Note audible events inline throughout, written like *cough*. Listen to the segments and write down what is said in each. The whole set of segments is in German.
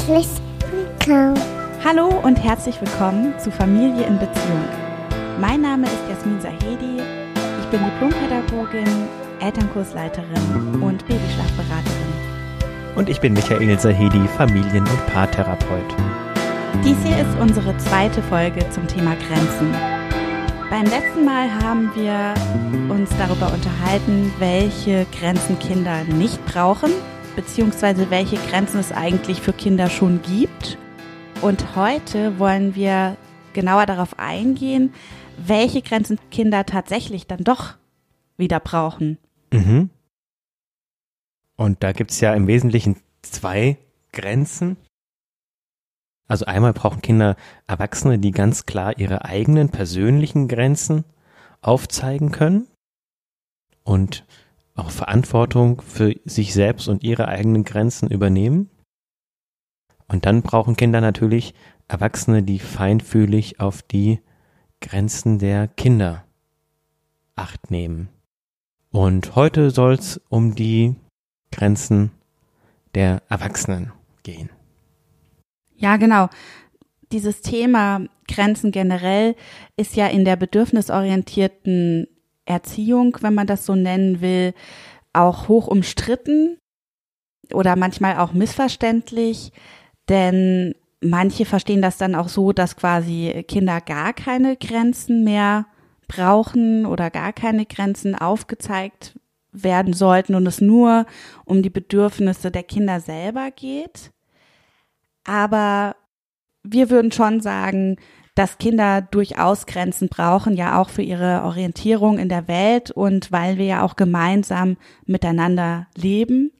herzlich willkommen. Hallo und herzlich willkommen zu Familie in Beziehung. Mein Name ist Jasmin Sahedi. Ich bin Diplompädagogin, Elternkursleiterin und Babyschlafberaterin. Und ich bin Michael Sahedi, Familien- und Paartherapeut. Dies hier ist unsere zweite Folge zum Thema Grenzen. Beim letzten Mal haben wir uns darüber unterhalten, welche Grenzen Kinder nicht brauchen, beziehungsweise welche Grenzen es eigentlich für Kinder schon gibt. Und heute wollen wir genauer darauf eingehen, welche Grenzen Kinder tatsächlich dann doch wieder brauchen. Mhm. Und da gibt es ja im Wesentlichen zwei Grenzen. Also einmal brauchen Kinder Erwachsene, die ganz klar ihre eigenen persönlichen Grenzen aufzeigen können und auch Verantwortung für sich selbst und ihre eigenen Grenzen übernehmen. Und dann brauchen Kinder natürlich Erwachsene, die feinfühlig auf die Grenzen der Kinder acht nehmen. Und heute soll es um die Grenzen der Erwachsenen gehen. Ja, genau. Dieses Thema Grenzen generell ist ja in der bedürfnisorientierten Erziehung, wenn man das so nennen will, auch hoch umstritten oder manchmal auch missverständlich, denn manche verstehen das dann auch so, dass quasi Kinder gar keine Grenzen mehr brauchen oder gar keine Grenzen aufgezeigt werden sollten und es nur um die Bedürfnisse der Kinder selber geht. Aber wir würden schon sagen, dass Kinder durchaus Grenzen brauchen, ja auch für ihre Orientierung in der Welt und weil wir ja auch gemeinsam miteinander leben.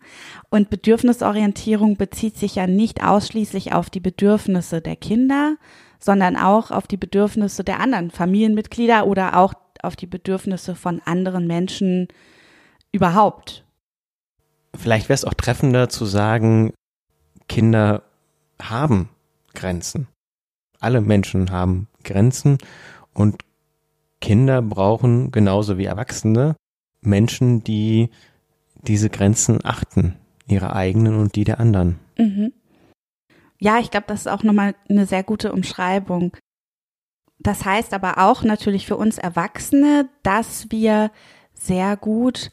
Und Bedürfnisorientierung bezieht sich ja nicht ausschließlich auf die Bedürfnisse der Kinder, sondern auch auf die Bedürfnisse der anderen Familienmitglieder oder auch auf die Bedürfnisse von anderen Menschen überhaupt. Vielleicht wäre es auch treffender zu sagen, Kinder haben Grenzen. Alle Menschen haben Grenzen und Kinder brauchen genauso wie Erwachsene Menschen, die diese Grenzen achten, ihre eigenen und die der anderen. Mhm. Ja, ich glaube, das ist auch nochmal eine sehr gute Umschreibung. Das heißt aber auch natürlich für uns Erwachsene, dass wir sehr gut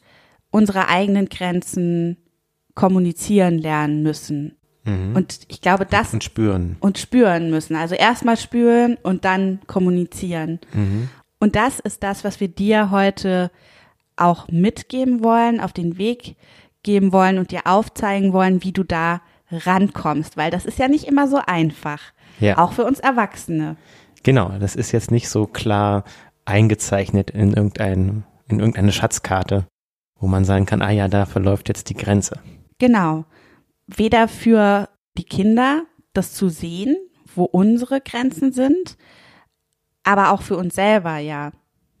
unsere eigenen Grenzen kommunizieren lernen müssen. Mhm. Und ich glaube, das und spüren. und spüren müssen. Also erstmal spüren und dann kommunizieren. Mhm. Und das ist das, was wir dir heute auch mitgeben wollen, auf den Weg geben wollen und dir aufzeigen wollen, wie du da rankommst, weil das ist ja nicht immer so einfach. Ja. Auch für uns Erwachsene. Genau, das ist jetzt nicht so klar eingezeichnet in, irgendein, in irgendeine Schatzkarte, wo man sagen kann, ah ja, da verläuft jetzt die Grenze. Genau. Weder für die Kinder, das zu sehen, wo unsere Grenzen sind, aber auch für uns selber, ja.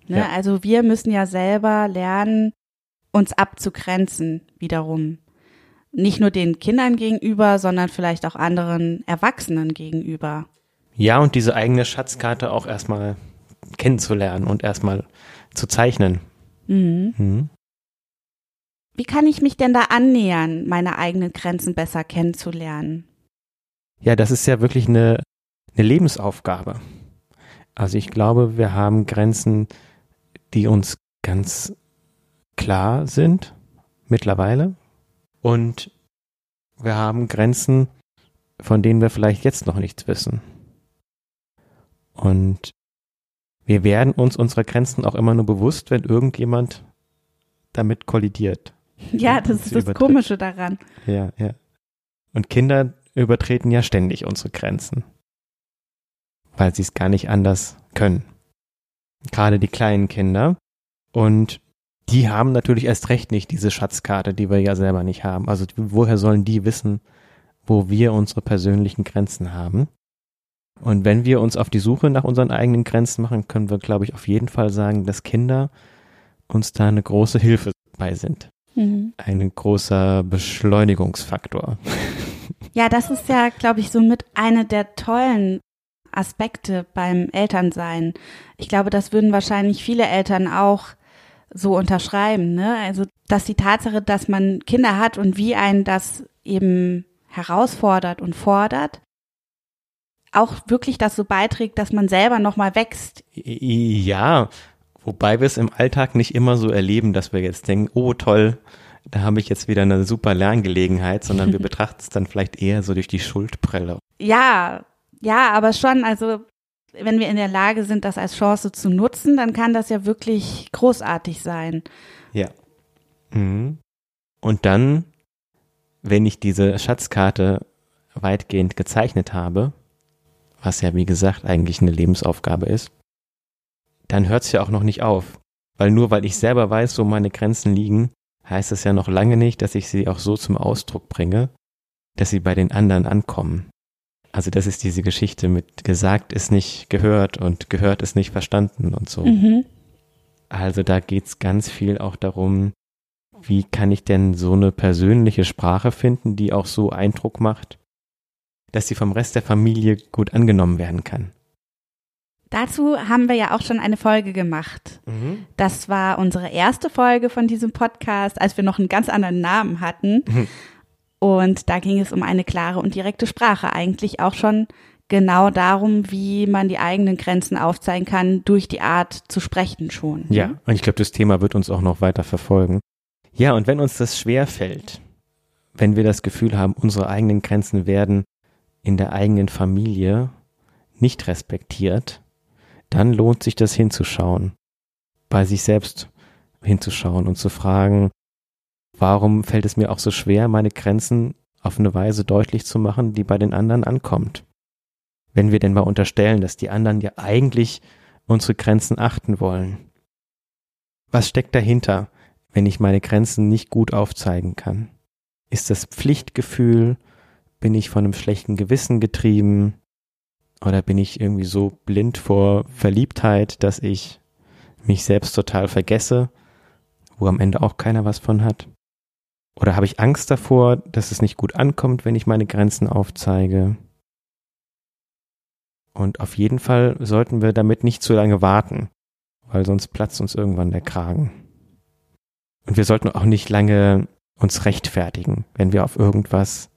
Ne? Ja. Also wir müssen ja selber lernen, uns abzugrenzen wiederum. Nicht nur den Kindern gegenüber, sondern vielleicht auch anderen Erwachsenen gegenüber. Ja, und diese eigene Schatzkarte auch erstmal kennenzulernen und erstmal zu zeichnen. Mhm. Mhm. Wie kann ich mich denn da annähern, meine eigenen Grenzen besser kennenzulernen? Ja, das ist ja wirklich eine, eine Lebensaufgabe. Also ich glaube, wir haben Grenzen, die uns ganz klar sind mittlerweile. Und wir haben Grenzen, von denen wir vielleicht jetzt noch nichts wissen. Und wir werden uns unserer Grenzen auch immer nur bewusst, wenn irgendjemand damit kollidiert. *laughs* Ja, das ist das übertritt. Komische daran. Ja, ja. Und Kinder übertreten ja ständig unsere Grenzen, weil sie es gar nicht anders können. Gerade die kleinen Kinder. Und die haben natürlich erst recht nicht diese Schatzkarte, die wir ja selber nicht haben. Also woher sollen die wissen, wo wir unsere persönlichen Grenzen haben? Und wenn wir uns auf die Suche nach unseren eigenen Grenzen machen, können wir, glaube ich, auf jeden Fall sagen, dass Kinder uns da eine große Hilfe bei sind. Mhm. Ein großer Beschleunigungsfaktor. Ja, das ist ja, glaube ich, somit eine der tollen Aspekte beim Elternsein. Ich glaube, das würden wahrscheinlich viele Eltern auch so unterschreiben, ne? Also, dass die Tatsache, dass man Kinder hat und wie einen das eben herausfordert und fordert, auch wirklich das so beiträgt, dass man selber nochmal wächst. Ja, wobei wir es im Alltag nicht immer so erleben, dass wir jetzt denken, oh toll, da habe ich jetzt wieder eine super Lerngelegenheit, sondern wir *laughs* betrachten es dann vielleicht eher so durch die Schuldbrille. Ja, ja, aber schon, also wenn wir in der Lage sind, das als Chance zu nutzen, dann kann das ja wirklich großartig sein. Ja. Mhm. Und dann, wenn ich diese Schatzkarte weitgehend gezeichnet habe, was ja wie gesagt eigentlich eine Lebensaufgabe ist, dann hört es ja auch noch nicht auf. Weil nur weil ich selber weiß, wo meine Grenzen liegen, heißt es ja noch lange nicht, dass ich sie auch so zum Ausdruck bringe, dass sie bei den anderen ankommen. Also das ist diese Geschichte mit gesagt ist nicht gehört und gehört ist nicht verstanden und so. Mhm. Also da geht's ganz viel auch darum, wie kann ich denn so eine persönliche Sprache finden, die auch so Eindruck macht, dass sie vom Rest der Familie gut angenommen werden kann. Dazu haben wir ja auch schon eine Folge gemacht. Mhm. Das war unsere erste Folge von diesem Podcast, als wir noch einen ganz anderen Namen hatten. Mhm. Und da ging es um eine klare und direkte Sprache, eigentlich auch schon genau darum, wie man die eigenen Grenzen aufzeigen kann, durch die Art zu sprechen schon. Ja, und ich glaube, das Thema wird uns auch noch weiter verfolgen. Ja, und wenn uns das schwer fällt, wenn wir das Gefühl haben, unsere eigenen Grenzen werden in der eigenen Familie nicht respektiert, dann lohnt sich das hinzuschauen, bei sich selbst hinzuschauen und zu fragen, warum fällt es mir auch so schwer, meine Grenzen auf eine Weise deutlich zu machen, die bei den anderen ankommt? Wenn wir denn mal unterstellen, dass die anderen ja eigentlich unsere Grenzen achten wollen. Was steckt dahinter, wenn ich meine Grenzen nicht gut aufzeigen kann? Ist das Pflichtgefühl? Bin ich von einem schlechten Gewissen getrieben? Oder bin ich irgendwie so blind vor Verliebtheit, dass ich mich selbst total vergesse, wo am Ende auch keiner was von hat? Oder habe ich Angst davor, dass es nicht gut ankommt, wenn ich meine Grenzen aufzeige? Und auf jeden Fall sollten wir damit nicht zu lange warten, weil sonst platzt uns irgendwann der Kragen. Und wir sollten auch nicht lange uns rechtfertigen, wenn wir auf irgendwas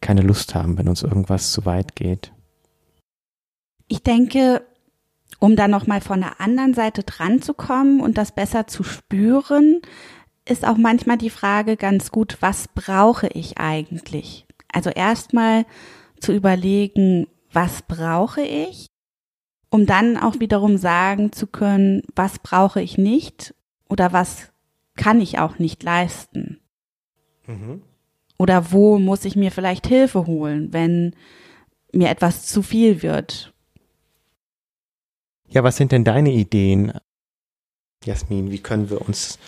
keine Lust haben, wenn uns irgendwas zu weit geht. Ich denke, um da nochmal von der anderen Seite dran zu kommen und das besser zu spüren, ist auch manchmal die Frage ganz gut, was brauche ich eigentlich? Also erstmal zu überlegen, was brauche ich, um dann auch wiederum sagen zu können, was brauche ich nicht oder was kann ich auch nicht leisten. Mhm. Oder wo muss ich mir vielleicht Hilfe holen, wenn mir etwas zu viel wird ja, was sind denn deine Ideen, Jasmin? Wie können wir uns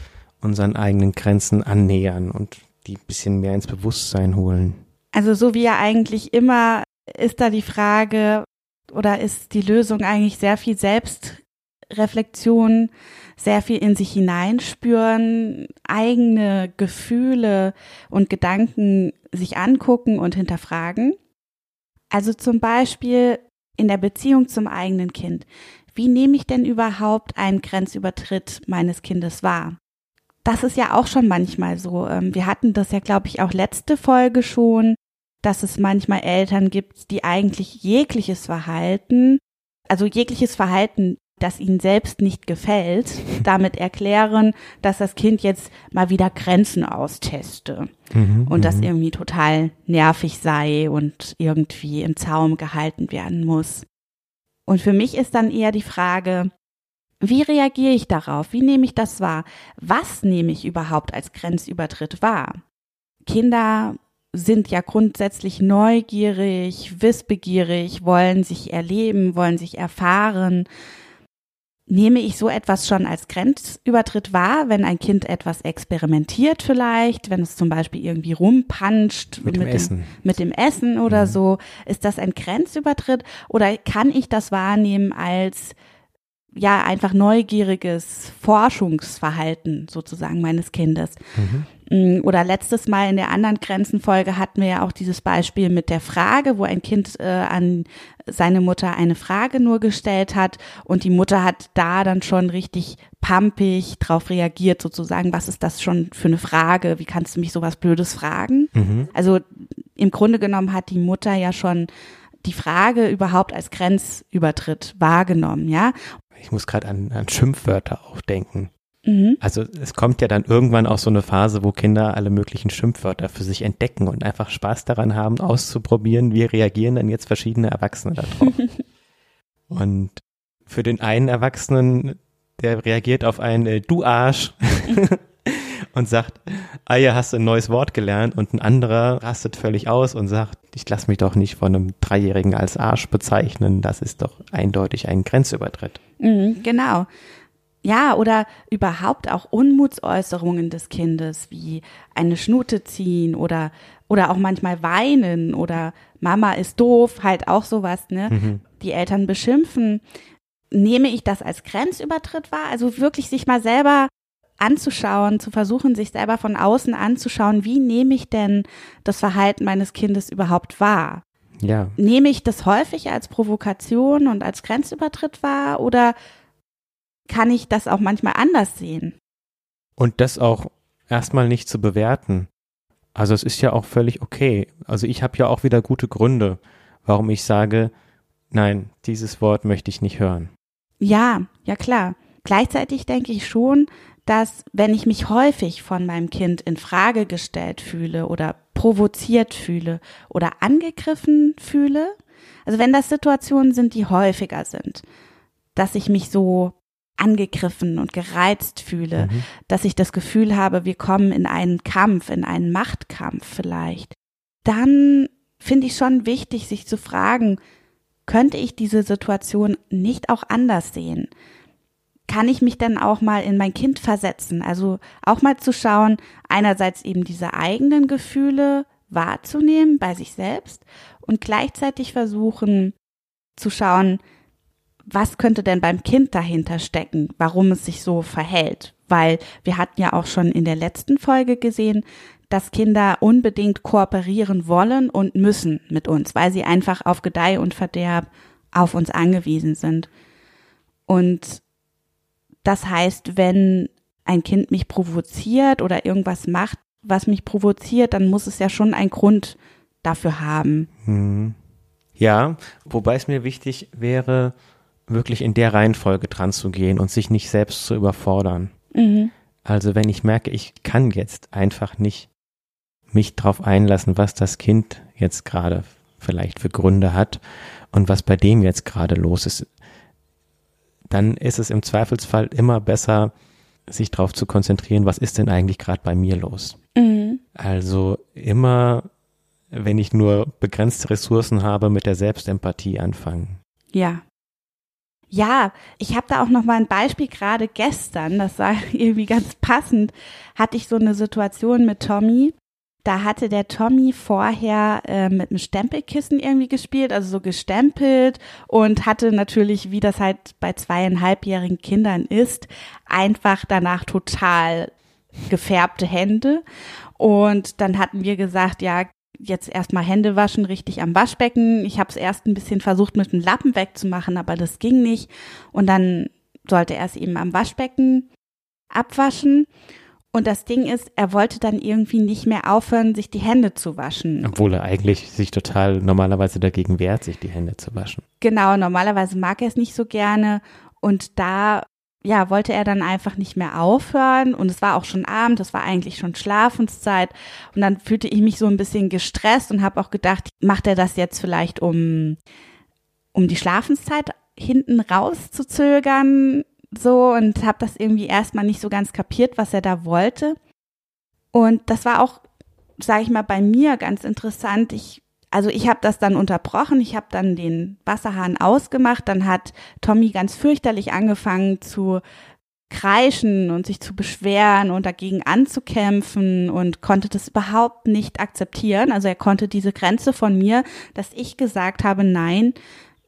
unseren eigenen Grenzen annähern und die ein bisschen mehr ins Bewusstsein holen? Also so wie ja eigentlich immer ist da die Frage oder ist die Lösung eigentlich sehr viel Selbstreflexion, sehr viel in sich hineinspüren, eigene Gefühle und Gedanken sich angucken und hinterfragen. Also zum Beispiel in der Beziehung zum eigenen Kind wie nehme ich denn überhaupt einen Grenzübertritt meines Kindes wahr? Das ist ja auch schon manchmal so. Ähm, wir hatten das ja, glaube ich, auch letzte Folge schon, dass es manchmal Eltern gibt, die eigentlich jegliches Verhalten, also jegliches Verhalten, das ihnen selbst nicht gefällt, *laughs* damit erklären, dass das Kind jetzt mal wieder Grenzen austeste mhm, und das mhm. irgendwie total nervig sei und irgendwie im Zaum gehalten werden muss. Und für mich ist dann eher die Frage, wie reagiere ich darauf? Wie nehme ich das wahr? Was nehme ich überhaupt als Grenzübertritt wahr? Kinder sind ja grundsätzlich neugierig, wissbegierig, wollen sich erleben, wollen sich erfahren, nehme ich so etwas schon als Grenzübertritt wahr, wenn ein Kind etwas experimentiert vielleicht, wenn es zum Beispiel irgendwie rumpanscht mit, mit, dem, Essen. mit dem Essen oder mhm. so, ist das ein Grenzübertritt oder kann ich das wahrnehmen als ja einfach neugieriges Forschungsverhalten sozusagen meines Kindes? Mhm. Oder letztes Mal in der anderen Grenzenfolge hatten wir ja auch dieses Beispiel mit der Frage, wo ein Kind äh, an seine Mutter eine Frage nur gestellt hat und die Mutter hat da dann schon richtig pampig drauf reagiert, sozusagen, was ist das schon für eine Frage? Wie kannst du mich sowas Blödes fragen? Mhm. Also im Grunde genommen hat die Mutter ja schon die Frage überhaupt als Grenzübertritt wahrgenommen, ja. Ich muss gerade an, an Schimpfwörter auch denken. Mhm. Also es kommt ja dann irgendwann auch so eine Phase, wo Kinder alle möglichen Schimpfwörter für sich entdecken und einfach Spaß daran haben, auszuprobieren, wie reagieren dann jetzt verschiedene Erwachsene darauf. *laughs* und für den einen Erwachsenen, der reagiert auf ein äh, Du Arsch *laughs* und sagt, ah ja, hast du ein neues Wort gelernt und ein anderer rastet völlig aus und sagt, ich lass mich doch nicht von einem Dreijährigen als Arsch bezeichnen, das ist doch eindeutig ein Grenzübertritt. Mhm, genau. Ja, oder überhaupt auch Unmutsäußerungen des Kindes, wie eine Schnute ziehen oder, oder auch manchmal weinen oder Mama ist doof, halt auch sowas, ne? Mhm. Die Eltern beschimpfen. Nehme ich das als Grenzübertritt wahr? Also wirklich sich mal selber anzuschauen, zu versuchen, sich selber von außen anzuschauen, wie nehme ich denn das Verhalten meines Kindes überhaupt wahr? Ja, Nehme ich das häufig als Provokation und als Grenzübertritt wahr oder kann ich das auch manchmal anders sehen? und das auch erstmal nicht zu bewerten. Also es ist ja auch völlig okay. Also ich habe ja auch wieder gute Gründe, warum ich sage, nein, dieses Wort möchte ich nicht hören. Ja, ja klar. Gleichzeitig denke ich schon, dass wenn ich mich häufig von meinem Kind in Frage gestellt fühle oder provoziert fühle oder angegriffen fühle, also wenn das Situationen sind, die häufiger sind, dass ich mich so angegriffen und gereizt fühle, Mhm. dass ich das Gefühl habe, wir kommen in einen Kampf, in einen Machtkampf vielleicht, dann finde ich schon wichtig, sich zu fragen, könnte ich diese Situation nicht auch anders sehen? Kann ich mich dann auch mal in mein Kind versetzen? Also auch mal zu schauen, einerseits eben diese eigenen Gefühle wahrzunehmen bei sich selbst und gleichzeitig versuchen zu schauen, was könnte denn beim Kind dahinter stecken, warum es sich so verhält? Weil wir hatten ja auch schon in der letzten Folge gesehen, dass Kinder unbedingt kooperieren wollen und müssen mit uns, weil sie einfach auf Gedeih und Verderb auf uns angewiesen sind. Und das heißt, wenn ein Kind mich provoziert oder irgendwas macht, was mich provoziert, dann muss es ja schon einen Grund dafür haben. Mhm. Ja, wobei es mir wichtig wäre, wirklich in der Reihenfolge dran zu gehen und sich nicht selbst zu überfordern. Mhm. Also wenn ich merke, ich kann jetzt einfach nicht mich drauf einlassen, was das Kind jetzt gerade vielleicht für Gründe hat und was bei dem jetzt gerade los ist, dann ist es im Zweifelsfall immer besser, sich darauf zu konzentrieren, was ist denn eigentlich gerade bei mir los. Mhm. Also immer, wenn ich nur begrenzte Ressourcen habe, mit der Selbstempathie anfangen. Ja. Ja, ich habe da auch noch mal ein Beispiel gerade gestern, das war *laughs* irgendwie ganz passend, hatte ich so eine Situation mit Tommy. Da hatte der Tommy vorher äh, mit einem Stempelkissen irgendwie gespielt, also so gestempelt und hatte natürlich, wie das halt bei zweieinhalbjährigen Kindern ist, einfach danach total gefärbte Hände. Und dann hatten wir gesagt, ja, jetzt erstmal Hände waschen, richtig am Waschbecken. Ich habe es erst ein bisschen versucht, mit dem Lappen wegzumachen, aber das ging nicht. Und dann sollte er es eben am Waschbecken abwaschen. Und das Ding ist, er wollte dann irgendwie nicht mehr aufhören, sich die Hände zu waschen. Obwohl er eigentlich sich total normalerweise dagegen wehrt, sich die Hände zu waschen. Genau, normalerweise mag er es nicht so gerne. Und da, ja, wollte er dann einfach nicht mehr aufhören. Und es war auch schon Abend, es war eigentlich schon Schlafenszeit. Und dann fühlte ich mich so ein bisschen gestresst und habe auch gedacht, macht er das jetzt vielleicht, um, um die Schlafenszeit hinten rauszuzögern? So und habe das irgendwie erstmal nicht so ganz kapiert, was er da wollte. Und das war auch, sage ich mal, bei mir ganz interessant. Ich also ich habe das dann unterbrochen, ich habe dann den Wasserhahn ausgemacht, dann hat Tommy ganz fürchterlich angefangen zu kreischen und sich zu beschweren und dagegen anzukämpfen und konnte das überhaupt nicht akzeptieren. Also er konnte diese Grenze von mir, dass ich gesagt habe, nein,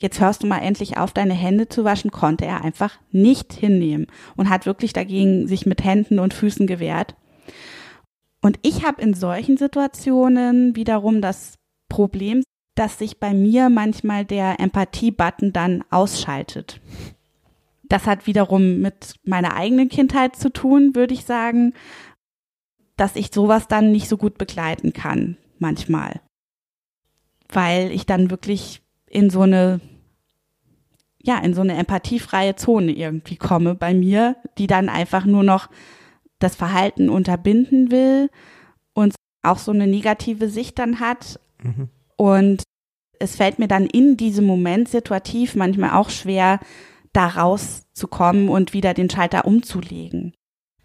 jetzt hörst du mal endlich auf, deine Hände zu waschen, konnte er einfach nicht hinnehmen und hat wirklich dagegen sich mit Händen und Füßen gewehrt. Und ich habe in solchen Situationen wiederum das Problem, dass sich bei mir manchmal der Empathie-Button dann ausschaltet. Das hat wiederum mit meiner eigenen Kindheit zu tun, würde ich sagen, dass ich sowas dann nicht so gut begleiten kann, manchmal. weil ich dann wirklich in so eine ja, in so eine empathiefreie Zone irgendwie komme bei mir, die dann einfach nur noch das Verhalten unterbinden will und auch so eine negative Sicht dann hat. Mhm. Und es fällt mir dann in diesem Moment situativ manchmal auch schwer, da rauszukommen und wieder den Schalter umzulegen.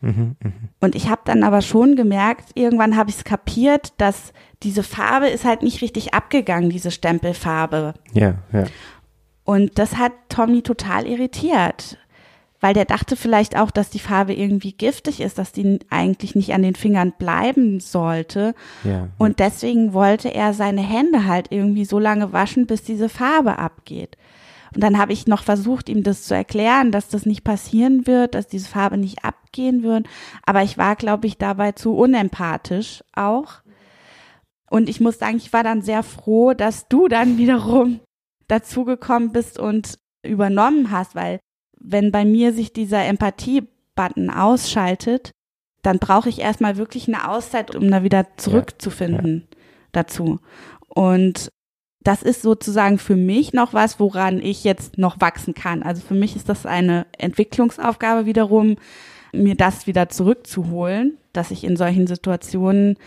Mhm, mh. Und ich habe dann aber schon gemerkt, irgendwann habe ich es kapiert, dass diese Farbe ist halt nicht richtig abgegangen, diese Stempelfarbe. Ja, ja. Und das hat Tommy total irritiert, weil der dachte vielleicht auch, dass die Farbe irgendwie giftig ist, dass die eigentlich nicht an den Fingern bleiben sollte. Ja. Und deswegen wollte er seine Hände halt irgendwie so lange waschen, bis diese Farbe abgeht. Und dann habe ich noch versucht, ihm das zu erklären, dass das nicht passieren wird, dass diese Farbe nicht abgehen wird. Aber ich war, glaube ich, dabei zu unempathisch auch. Und ich muss sagen, ich war dann sehr froh, dass du dann *laughs* wiederum dazugekommen bist und übernommen hast, weil wenn bei mir sich dieser Empathie-Button ausschaltet, dann brauche ich erstmal wirklich eine Auszeit, um da wieder zurückzufinden ja, dazu. Und das ist sozusagen für mich noch was, woran ich jetzt noch wachsen kann. Also für mich ist das eine Entwicklungsaufgabe wiederum, mir das wieder zurückzuholen, dass ich in solchen Situationen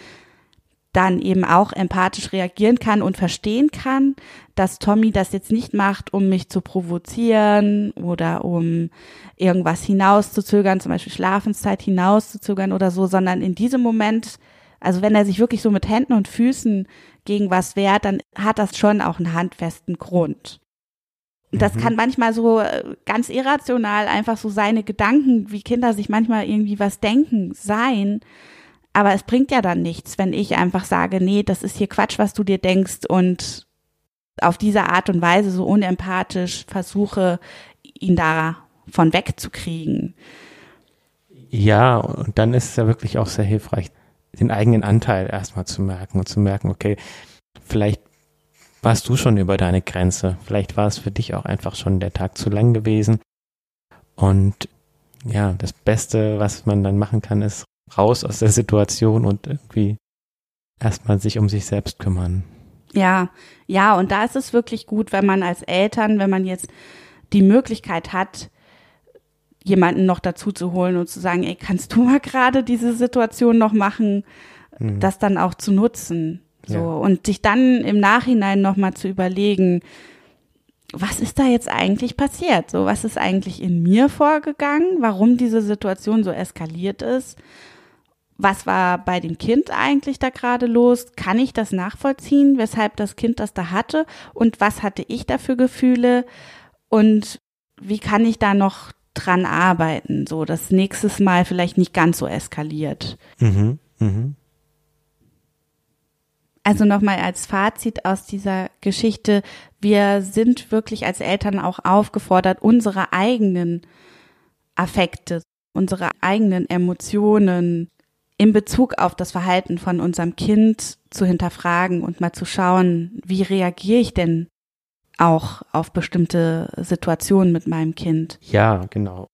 dann eben auch empathisch reagieren kann und verstehen kann, dass Tommy das jetzt nicht macht, um mich zu provozieren oder um irgendwas hinauszuzögern, zum Beispiel Schlafenszeit hinauszuzögern oder so, sondern in diesem Moment, also wenn er sich wirklich so mit Händen und Füßen gegen was wehrt, dann hat das schon auch einen handfesten Grund. Das mhm. kann manchmal so äh, ganz irrational einfach so seine Gedanken, wie Kinder sich manchmal irgendwie was denken, sein. Aber es bringt ja dann nichts, wenn ich einfach sage, nee, das ist hier Quatsch, was du dir denkst und auf diese Art und Weise so unempathisch versuche, ihn davon wegzukriegen. Ja, und dann ist es ja wirklich auch sehr hilfreich, den eigenen Anteil erstmal zu merken und zu merken, okay, vielleicht warst du schon über deine Grenze, vielleicht war es für dich auch einfach schon der Tag zu lang gewesen. Und ja, das Beste, was man dann machen kann, ist raus aus der Situation und irgendwie erstmal sich um sich selbst kümmern. Ja, ja, und da ist es wirklich gut, wenn man als Eltern, wenn man jetzt die Möglichkeit hat, jemanden noch dazu zu holen und zu sagen, ey, kannst du mal gerade diese Situation noch machen, mhm. das dann auch zu nutzen. So ja. und sich dann im Nachhinein nochmal zu überlegen, was ist da jetzt eigentlich passiert? So, was ist eigentlich in mir vorgegangen? Warum diese Situation so eskaliert ist? Was war bei dem Kind eigentlich da gerade los? Kann ich das nachvollziehen, weshalb das Kind das da hatte? Und was hatte ich da für Gefühle? Und wie kann ich da noch dran arbeiten, so dass nächstes Mal vielleicht nicht ganz so eskaliert? Mhm, mhm. Also nochmal als Fazit aus dieser Geschichte, wir sind wirklich als Eltern auch aufgefordert, unsere eigenen Affekte, unsere eigenen Emotionen in Bezug auf das Verhalten von unserem Kind zu hinterfragen und mal zu schauen, wie reagiere ich denn auch auf bestimmte Situationen mit meinem Kind. Ja, genau.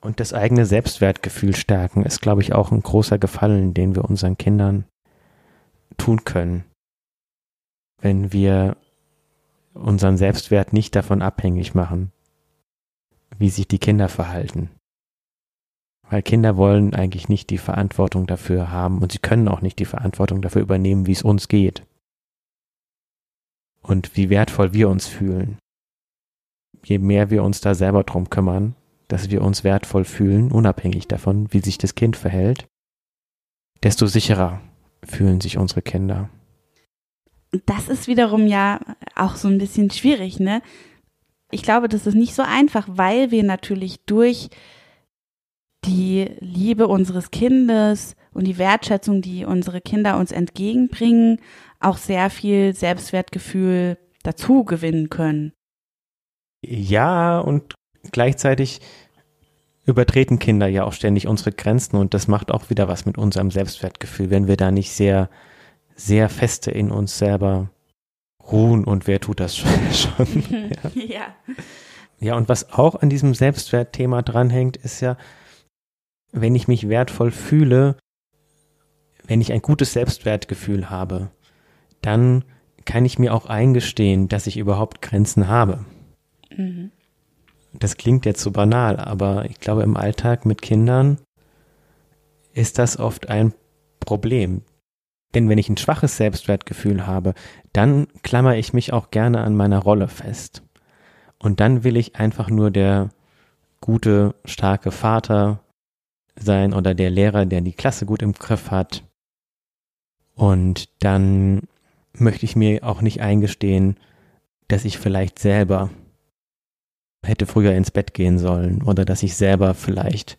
Und das eigene Selbstwertgefühl stärken ist, glaube ich, auch ein großer Gefallen, den wir unseren Kindern tun können. Wenn wir unseren Selbstwert nicht davon abhängig machen, wie sich die Kinder verhalten. Weil Kinder wollen eigentlich nicht die Verantwortung dafür haben und sie können auch nicht die Verantwortung dafür übernehmen, wie es uns geht. Und wie wertvoll wir uns fühlen. Je mehr wir uns da selber drum kümmern, dass wir uns wertvoll fühlen, unabhängig davon, wie sich das Kind verhält, desto sicherer fühlen sich unsere Kinder. Das ist wiederum ja auch so ein bisschen schwierig, ne? Ich glaube, das ist nicht so einfach, weil wir natürlich durch die Liebe unseres Kindes und die Wertschätzung, die unsere Kinder uns entgegenbringen, auch sehr viel Selbstwertgefühl dazu gewinnen können. Ja, und gleichzeitig übertreten Kinder ja auch ständig unsere Grenzen und das macht auch wieder was mit unserem Selbstwertgefühl, wenn wir da nicht sehr, sehr feste in uns selber ruhen und wer tut das *laughs* schon? *laughs* ja. ja. Ja, und was auch an diesem Selbstwertthema dranhängt, ist ja, wenn ich mich wertvoll fühle, wenn ich ein gutes Selbstwertgefühl habe, dann kann ich mir auch eingestehen, dass ich überhaupt Grenzen habe. Mhm. Das klingt jetzt so banal, aber ich glaube, im Alltag mit Kindern ist das oft ein Problem. Denn wenn ich ein schwaches Selbstwertgefühl habe, dann klammer ich mich auch gerne an meiner Rolle fest. Und dann will ich einfach nur der gute, starke Vater sein oder der Lehrer, der die Klasse gut im Griff hat. Und dann möchte ich mir auch nicht eingestehen, dass ich vielleicht selber hätte früher ins Bett gehen sollen oder dass ich selber vielleicht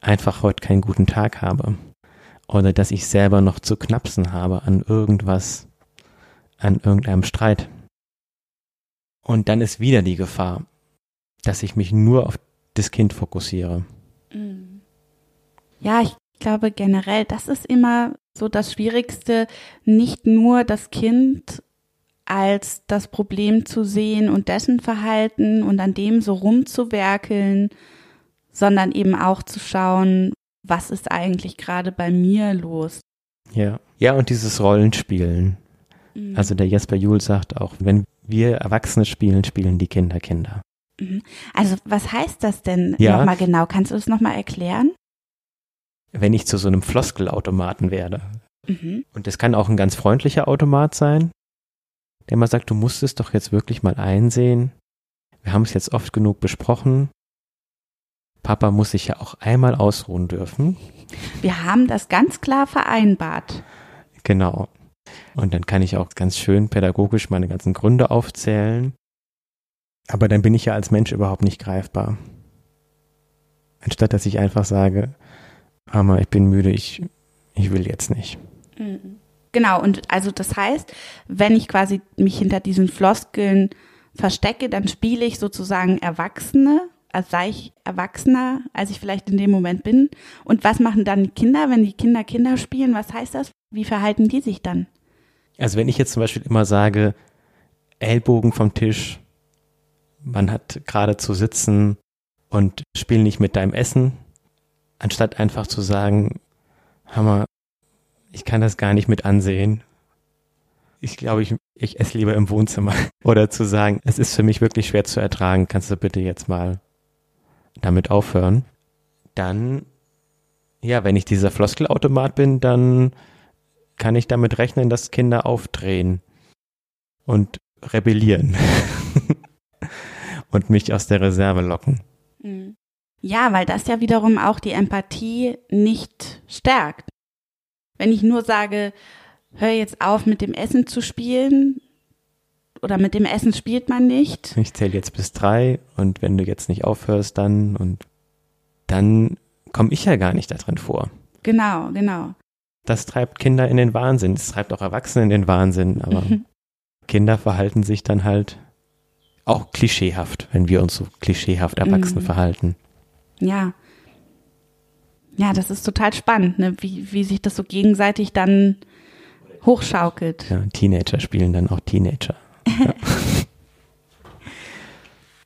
einfach heute keinen guten Tag habe oder dass ich selber noch zu knapsen habe an irgendwas, an irgendeinem Streit. Und dann ist wieder die Gefahr, dass ich mich nur auf das Kind fokussiere. Mhm. Ja, ich glaube generell, das ist immer so das Schwierigste, nicht nur das Kind als das Problem zu sehen und dessen Verhalten und an dem so rumzuwerkeln, sondern eben auch zu schauen, was ist eigentlich gerade bei mir los. Ja, ja, und dieses Rollenspielen. Mhm. Also der Jesper Juhl sagt auch, wenn wir Erwachsene spielen, spielen die Kinder Kinder. Mhm. Also was heißt das denn ja. nochmal genau? Kannst du das nochmal erklären? Wenn ich zu so einem Floskelautomaten werde. Mhm. Und das kann auch ein ganz freundlicher Automat sein, der mal sagt, du musst es doch jetzt wirklich mal einsehen. Wir haben es jetzt oft genug besprochen. Papa muss sich ja auch einmal ausruhen dürfen. Wir haben das ganz klar vereinbart. Genau. Und dann kann ich auch ganz schön pädagogisch meine ganzen Gründe aufzählen. Aber dann bin ich ja als Mensch überhaupt nicht greifbar. Anstatt dass ich einfach sage, Mama, ich bin müde, ich, ich will jetzt nicht. Mhm. Genau, und also das heißt, wenn ich quasi mich hinter diesen Floskeln verstecke, dann spiele ich sozusagen Erwachsene, als sei ich Erwachsener, als ich vielleicht in dem Moment bin. Und was machen dann die Kinder, wenn die Kinder Kinder spielen? Was heißt das? Wie verhalten die sich dann? Also wenn ich jetzt zum Beispiel immer sage, Ellbogen vom Tisch, man hat gerade zu sitzen und spiel nicht mit deinem Essen, anstatt einfach zu sagen, Hammer, ich kann das gar nicht mit ansehen. Ich glaube, ich, ich esse lieber im Wohnzimmer. *laughs* Oder zu sagen, es ist für mich wirklich schwer zu ertragen, kannst du bitte jetzt mal damit aufhören? Dann, ja, wenn ich dieser Floskelautomat bin, dann kann ich damit rechnen, dass Kinder aufdrehen und rebellieren *laughs* und mich aus der Reserve locken. Mhm. Ja, weil das ja wiederum auch die Empathie nicht stärkt. Wenn ich nur sage, hör jetzt auf mit dem Essen zu spielen oder mit dem Essen spielt man nicht. Ich zähle jetzt bis drei und wenn du jetzt nicht aufhörst, dann und dann komme ich ja gar nicht da drin vor. Genau, genau das treibt Kinder in den Wahnsinn. Es treibt auch Erwachsene in den Wahnsinn, aber mhm. *laughs* Kinder verhalten sich dann halt auch klischeehaft, wenn wir uns so klischeehaft erwachsen mhm. verhalten. Ja. Ja, das ist total spannend, ne? wie, wie sich das so gegenseitig dann hochschaukelt. Ja, Teenager spielen dann auch Teenager. Ja. *laughs*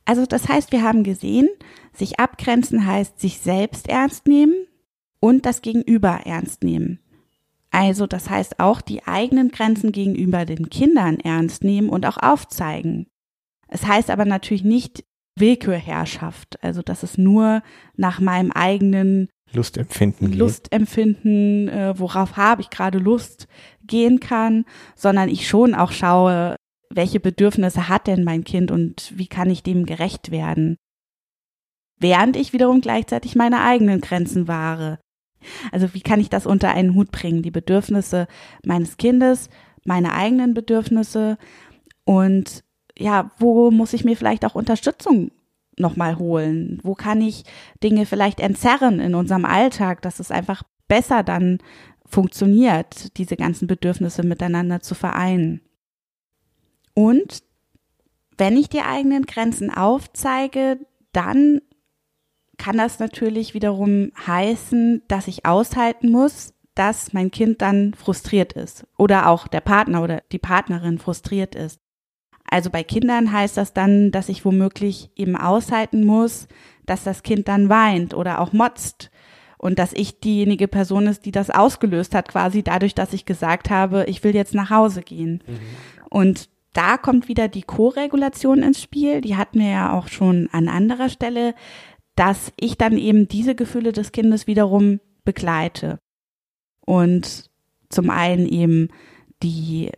also das heißt, wir haben gesehen, sich abgrenzen heißt sich selbst ernst nehmen und das Gegenüber ernst nehmen. Also das heißt auch die eigenen Grenzen gegenüber den Kindern ernst nehmen und auch aufzeigen. Es heißt aber natürlich nicht Willkürherrschaft, also dass es nur nach meinem eigenen Lustempfinden, Lustempfinden, äh, worauf habe ich gerade Lust, gehen kann, sondern ich schon auch schaue, welche Bedürfnisse hat denn mein Kind und wie kann ich dem gerecht werden. Während ich wiederum gleichzeitig meine eigenen Grenzen wahre. Also wie kann ich das unter einen Hut bringen? Die Bedürfnisse meines Kindes, meine eigenen Bedürfnisse und ja, wo muss ich mir vielleicht auch Unterstützung nochmal holen? Wo kann ich Dinge vielleicht entzerren in unserem Alltag, dass es einfach besser dann funktioniert, diese ganzen Bedürfnisse miteinander zu vereinen? Und wenn ich die eigenen Grenzen aufzeige, dann kann das natürlich wiederum heißen, dass ich aushalten muss, dass mein Kind dann frustriert ist oder auch der Partner oder die Partnerin frustriert ist. Also bei Kindern heißt das dann, dass ich womöglich eben aushalten muss, dass das Kind dann weint oder auch motzt und dass ich diejenige Person ist, die das ausgelöst hat, quasi dadurch, dass ich gesagt habe, ich will jetzt nach Hause gehen. Mhm. Und da kommt wieder die Co-Regulation ins Spiel. Die hatten wir ja auch schon an anderer Stelle, dass ich dann eben diese Gefühle des Kindes wiederum begleite. Und zum einen eben die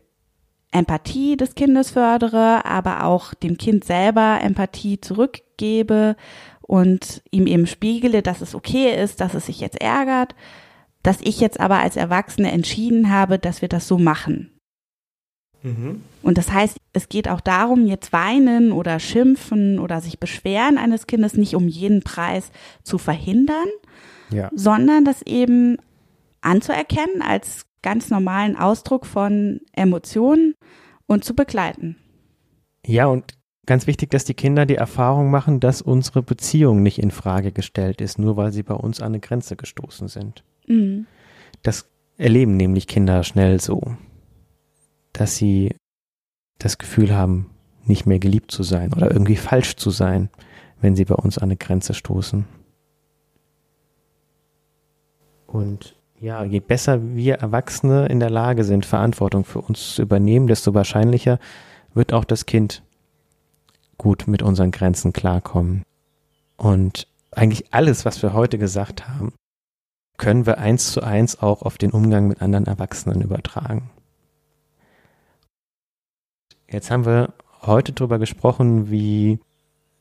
Empathie des Kindes fördere, aber auch dem Kind selber Empathie zurückgebe und ihm eben spiegele, dass es okay ist, dass es sich jetzt ärgert, dass ich jetzt aber als Erwachsene entschieden habe, dass wir das so machen. Mhm. Und das heißt, es geht auch darum, jetzt weinen oder schimpfen oder sich beschweren eines Kindes nicht um jeden Preis zu verhindern, ja. sondern das eben anzuerkennen als ganz normalen Ausdruck von Emotionen und zu begleiten. Ja, und ganz wichtig, dass die Kinder die Erfahrung machen, dass unsere Beziehung nicht in Frage gestellt ist, nur weil sie bei uns an eine Grenze gestoßen sind. Mhm. Das erleben nämlich Kinder schnell so dass sie das Gefühl haben, nicht mehr geliebt zu sein oder irgendwie falsch zu sein, wenn sie bei uns an eine Grenze stoßen. Und ja, je besser wir Erwachsene in der Lage sind, Verantwortung für uns zu übernehmen, desto wahrscheinlicher wird auch das Kind gut mit unseren Grenzen klarkommen. Und eigentlich alles, was wir heute gesagt haben, können wir eins zu eins auch auf den Umgang mit anderen Erwachsenen übertragen. Jetzt haben wir heute darüber gesprochen, wie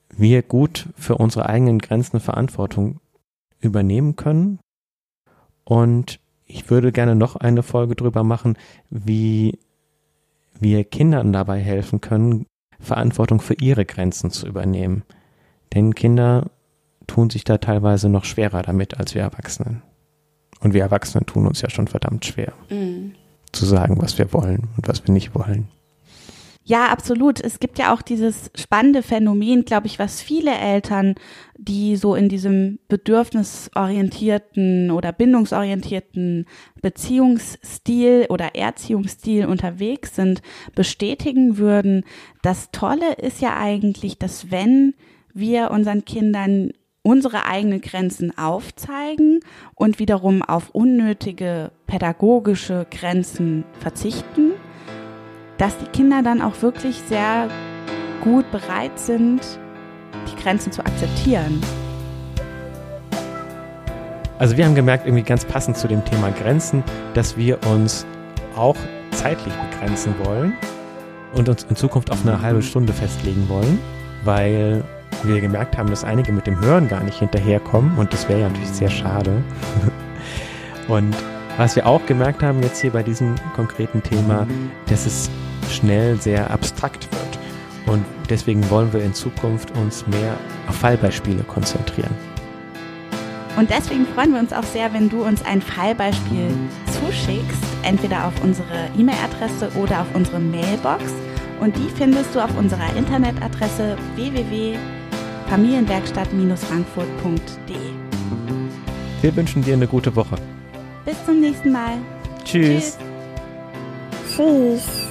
wir gut für unsere eigenen Grenzen Verantwortung übernehmen können. Und ich würde gerne noch eine Folge darüber machen, wie wir Kindern dabei helfen können, Verantwortung für ihre Grenzen zu übernehmen. Denn Kinder tun sich da teilweise noch schwerer damit als wir Erwachsenen. Und wir Erwachsenen tun uns ja schon verdammt schwer, mhm. zu sagen, was wir wollen und was wir nicht wollen. Ja, absolut. Es gibt ja auch dieses spannende Phänomen, glaube ich, was viele Eltern, die so in diesem bedürfnisorientierten oder bindungsorientierten Beziehungsstil oder Erziehungsstil unterwegs sind, bestätigen würden. Das Tolle ist ja eigentlich, dass wenn wir unseren Kindern unsere eigenen Grenzen aufzeigen und wiederum auf unnötige pädagogische Grenzen verzichten, dass die Kinder dann auch wirklich sehr gut bereit sind, die Grenzen zu akzeptieren. Also wir haben gemerkt, irgendwie ganz passend zu dem Thema Grenzen, dass wir uns auch zeitlich begrenzen wollen und uns in Zukunft auf eine halbe Stunde festlegen wollen, weil wir gemerkt haben, dass einige mit dem Hören gar nicht hinterherkommen und das wäre ja natürlich sehr schade. *laughs* Und was wir auch gemerkt haben jetzt hier bei diesem konkreten Thema, dass es schnell sehr abstrakt wird. Und deswegen wollen wir in Zukunft uns mehr auf Fallbeispiele konzentrieren. Und deswegen freuen wir uns auch sehr, wenn du uns ein Fallbeispiel zuschickst, entweder auf unsere E-Mail-Adresse oder auf unsere Mailbox. Und die findest du auf unserer Internetadresse www.familienwerkstatt-frankfurt.de. Wir wünschen dir eine gute Woche. Bis zum nächsten Mal. Tschüss. Tschüss. Tschüss.